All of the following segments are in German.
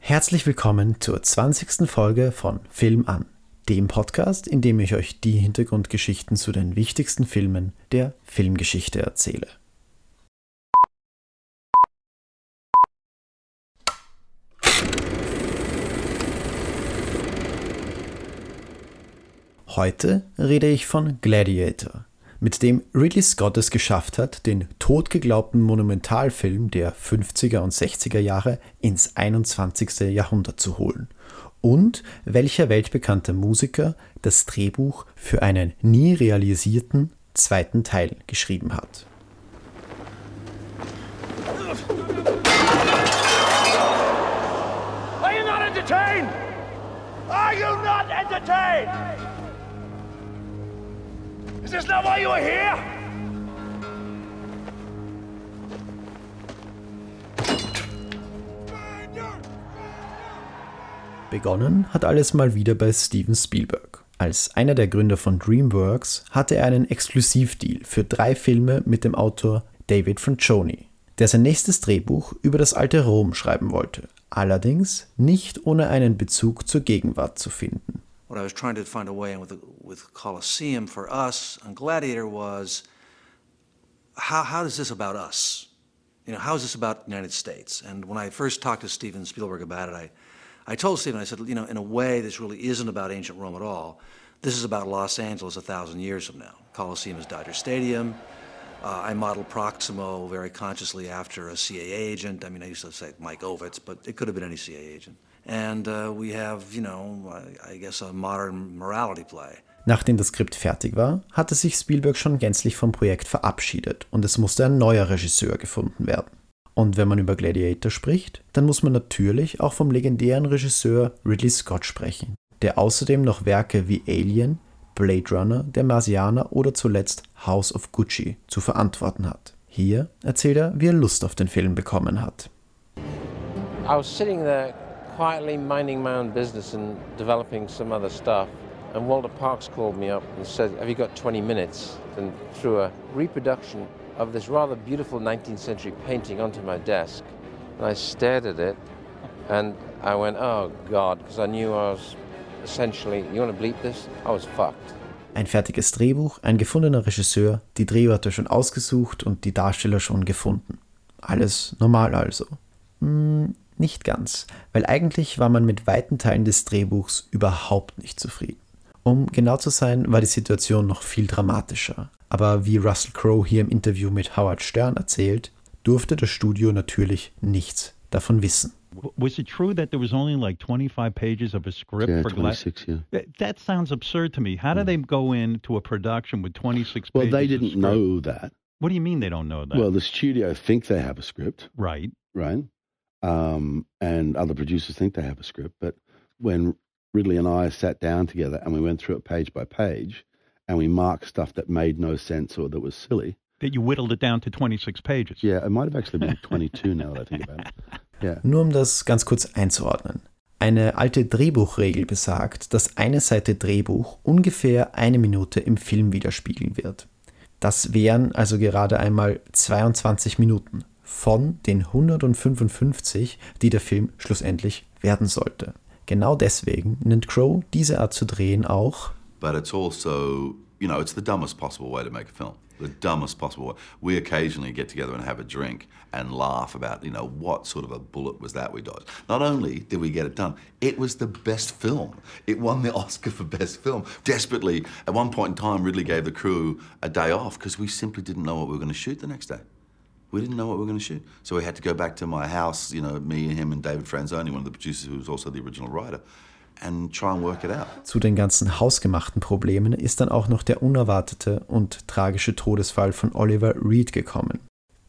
Herzlich willkommen zur 20. Folge von Film an, dem Podcast, in dem ich euch die Hintergrundgeschichten zu den wichtigsten Filmen der Filmgeschichte erzähle. Heute rede ich von Gladiator, mit dem Ridley Scott es geschafft hat, den totgeglaubten Monumentalfilm der 50er und 60er Jahre ins 21. Jahrhundert zu holen und welcher weltbekannte Musiker das Drehbuch für einen nie realisierten zweiten Teil geschrieben hat. Are you not entertained? Are you not entertained? Is this not why you are here? Begonnen hat alles mal wieder bei Steven Spielberg. Als einer der Gründer von DreamWorks hatte er einen Exklusivdeal für drei Filme mit dem Autor David Franchoni, der sein nächstes Drehbuch über das alte Rom schreiben wollte, allerdings nicht ohne einen Bezug zur Gegenwart zu finden. What I was trying to find a way in with, with Colosseum for us on Gladiator was how, how is this about us? You know, how is this about the United States? And when I first talked to Steven Spielberg about it, I, I told Steven, I said, you know, in a way, this really isn't about ancient Rome at all. This is about Los Angeles a thousand years from now. Coliseum is Dodger Stadium. Uh, I modeled Proximo very consciously after a CIA agent. I mean, I used to say Mike Ovitz, but it could have been any CIA agent. And uh, we have, you know, I, I guess a modern morality play. Nachdem das Skript fertig war, hatte sich Spielberg schon gänzlich vom Projekt verabschiedet und es musste ein neuer Regisseur gefunden werden. Und wenn man über Gladiator spricht, dann muss man natürlich auch vom legendären Regisseur Ridley Scott sprechen, der außerdem noch Werke wie Alien, Blade Runner, Der Marsianer oder zuletzt House of Gucci zu verantworten hat. Hier erzählt er, wie er Lust auf den Film bekommen hat. I was sitting there quietly minding my own business and developing some other stuff. And Walter Parks called me up and said, Have you got 20 minutes? And threw a reproduction of this rather beautiful 19th century painting onto my desk. And I stared at it and I went, Oh God, because I knew I was essentially, you want to bleep this? I was fucked. Ein fertiges Drehbuch, ein gefundener Regisseur, die Drehorte schon ausgesucht und die Darsteller schon gefunden. Alles normal also. Hm, nicht ganz, weil eigentlich war man mit weiten Teilen des Drehbuchs überhaupt nicht zufrieden. Um genau zu sein, war die Situation noch viel dramatischer. Aber wie Russell Crowe hier im Interview mit Howard Stern erzählt, durfte das Studio natürlich nichts davon wissen. Was it true that there was only like 25 pages of a script Yeah, for Gla- 26, yeah. That, that sounds absurd to me. How do they go into a production with 26 Well, pages? they of didn't script? know that. What do you mean they don't know that? Well, the studio think they have a script, right. right? Um, and other producers think they have a script. But when Ridley and I sat down together and we went through it page by page and we marked stuff that made no sense or that was silly. That you whittled it down to 26 pages. Yeah, it might have actually been 22 now that I think about it. Yeah. Nur um das ganz kurz einzuordnen. Eine alte Drehbuchregel besagt, dass eine Seite Drehbuch ungefähr eine Minute im Film widerspiegeln wird. Das wären also gerade einmal 22 Minuten von den 155, die der Film schlussendlich werden sollte. Genau deswegen nennt Crow diese Art zu drehen auch but it's also, you know, it's the dumbest possible way to make a film. The dumbest possible way. We occasionally get together and have a drink and laugh about, you know, what sort of a bullet was that we dodged. Not only did we get it done, it was the best film. It won the Oscar for best film. Desperately, at one point in time, Ridley gave the crew a day off because we simply didn't know what we were going to shoot the next day. We didn't know what we were going to shoot. So we had to go back to my house, you know, me, him, and David Franzoni, one of the producers who was also the original writer, and try and work it out. Zu den ganzen hausgemachten Problemen ist dann auch noch der unerwartete und tragische Todesfall von Oliver Reed gekommen.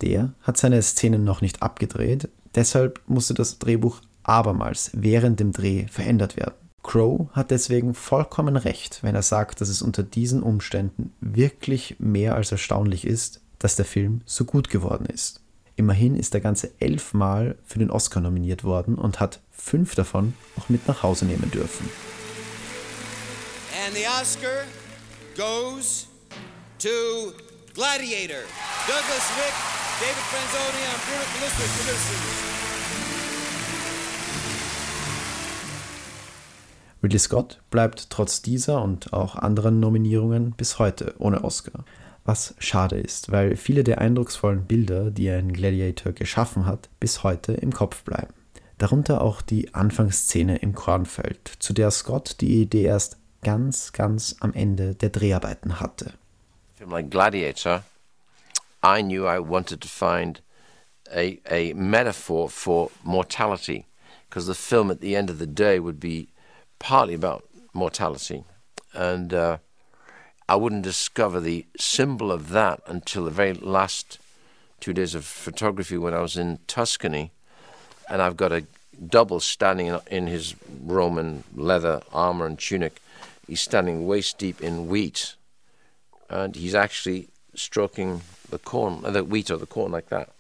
Der hat seine Szenen noch nicht abgedreht, deshalb musste das Drehbuch abermals während dem Dreh verändert werden. Crow hat deswegen vollkommen recht, wenn er sagt, dass es unter diesen Umständen wirklich mehr als erstaunlich ist, dass der Film so gut geworden ist. Immerhin ist er ganze elfmal für den Oscar nominiert worden und hat fünf davon auch mit nach Hause nehmen dürfen. And the Oscar goes to Gladiator. Douglas Wick, David Franzoni, and Bruno Callisto. Ridley Scott bleibt trotz dieser und auch anderen Nominierungen bis heute ohne Oscar. Was schade ist, weil viele der eindrucksvollen Bilder, die er in Gladiator geschaffen hat, bis heute im Kopf bleiben. Darunter auch die Anfangsszene im Kornfeld, zu der Scott die Idee erst ganz, ganz am Ende der Dreharbeiten hatte. Film like Gladiator, I knew I wanted to find a, a metaphor for mortality, because the film at the end of the day would be partly about mortality. And uh, I wouldn't discover the symbol of that until the very last two days of photography when I was in Tuscany. And I've got a double standing in his Roman leather armor and tunic. He's standing waist deep in wheat. And he's actually stroking the corn, uh, the wheat or the corn like that.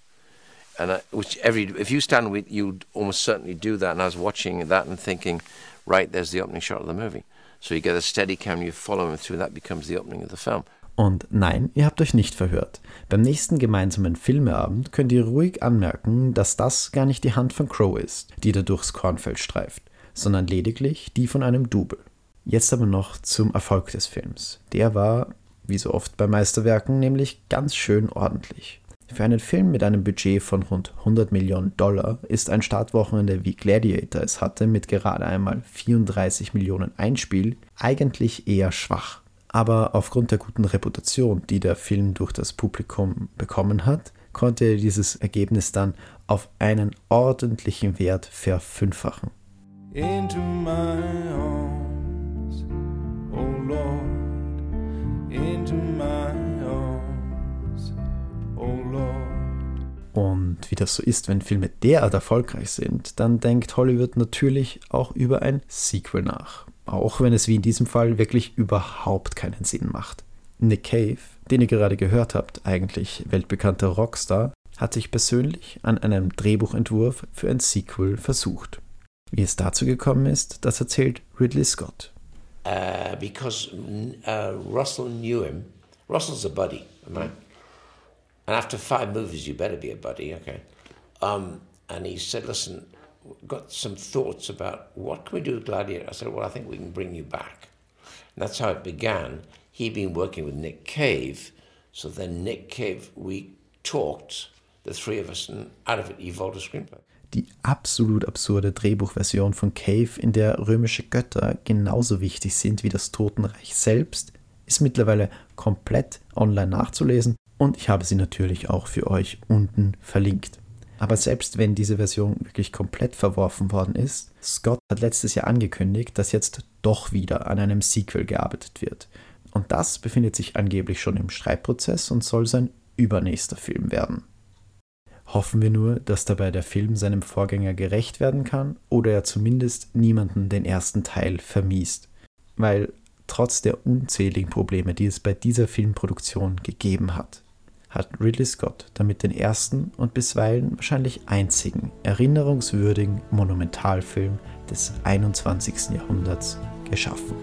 And I, which every, if you stand with, you'd almost certainly do that. And I was watching that and thinking, right, there's the opening shot of the movie. So you get a steady cam, you follow him through, that becomes the opening of the film. Und nein, ihr habt euch nicht verhört. Beim nächsten gemeinsamen Filmeabend könnt ihr ruhig anmerken, dass das gar nicht die Hand von Crow ist, die da durchs Kornfeld streift, sondern lediglich die von einem Double. Jetzt aber noch zum Erfolg des Films. Der war, wie so oft bei Meisterwerken, nämlich ganz schön ordentlich. Für einen Film mit einem Budget von rund 100 Millionen Dollar ist ein Startwochenende wie Gladiator es hatte mit gerade einmal 34 Millionen Einspiel eigentlich eher schwach. Aber aufgrund der guten Reputation, die der Film durch das Publikum bekommen hat, konnte er dieses Ergebnis dann auf einen ordentlichen Wert verfünffachen. Into my arms, das so ist, wenn Filme derart erfolgreich sind, dann denkt Hollywood natürlich auch über ein Sequel nach. Auch wenn es wie in diesem Fall wirklich überhaupt keinen Sinn macht. Nick Cave, den ihr gerade gehört habt, eigentlich weltbekannter Rockstar, hat sich persönlich an einem Drehbuchentwurf für ein Sequel versucht. Wie es dazu gekommen ist, das erzählt Ridley Scott. Uh, because uh, Russell knew him. Russell's a buddy, right? And after five movies, you better be a buddy, okay? Um, and he said, listen, got some thoughts about what can we do with Gladiator? I said, well, I think we can bring you back. And that's how it began. He'd been working with Nick Cave. So then Nick Cave, we talked, the three of us, and out of it evolved a screenplay. Die absolut absurde Drehbuchversion von Cave, in der römische Götter genauso wichtig sind wie das Totenreich selbst, ist mittlerweile komplett online nachzulesen und ich habe sie natürlich auch für euch unten verlinkt. Aber selbst wenn diese Version wirklich komplett verworfen worden ist, Scott hat letztes Jahr angekündigt, dass jetzt doch wieder an einem Sequel gearbeitet wird. Und das befindet sich angeblich schon im Schreibprozess und soll sein übernächster Film werden. Hoffen wir nur, dass dabei der Film seinem Vorgänger gerecht werden kann oder er zumindest niemanden den ersten Teil vermiest. Weil trotz der unzähligen Probleme, die es bei dieser Filmproduktion gegeben hat, hat Ridley Scott damit den ersten und bisweilen wahrscheinlich einzigen erinnerungswürdigen Monumentalfilm des 21. Jahrhunderts geschaffen.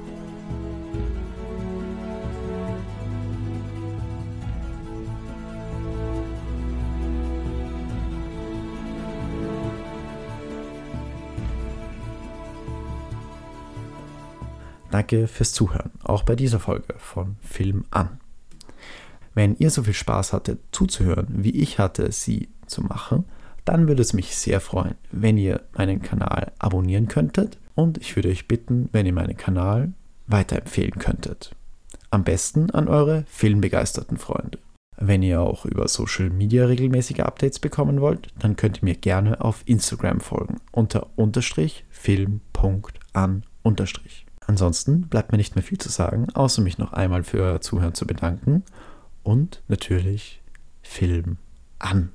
Danke fürs Zuhören, auch bei dieser Folge von Film an. Wenn ihr so viel Spaß hattet zuzuhören, wie ich hatte, sie zu machen, dann würde es mich sehr freuen, wenn ihr meinen Kanal abonnieren könntet und ich würde euch bitten, wenn ihr meinen Kanal weiterempfehlen könntet. Am besten an eure filmbegeisterten Freunde. Wenn ihr auch über Social Media regelmäßige Updates bekommen wollt, dann könnt ihr mir gerne auf Instagram folgen unter unterstrich film.an unterstrich. Ansonsten bleibt mir nicht mehr viel zu sagen, außer mich noch einmal für euer Zuhören zu bedanken und natürlich Film an.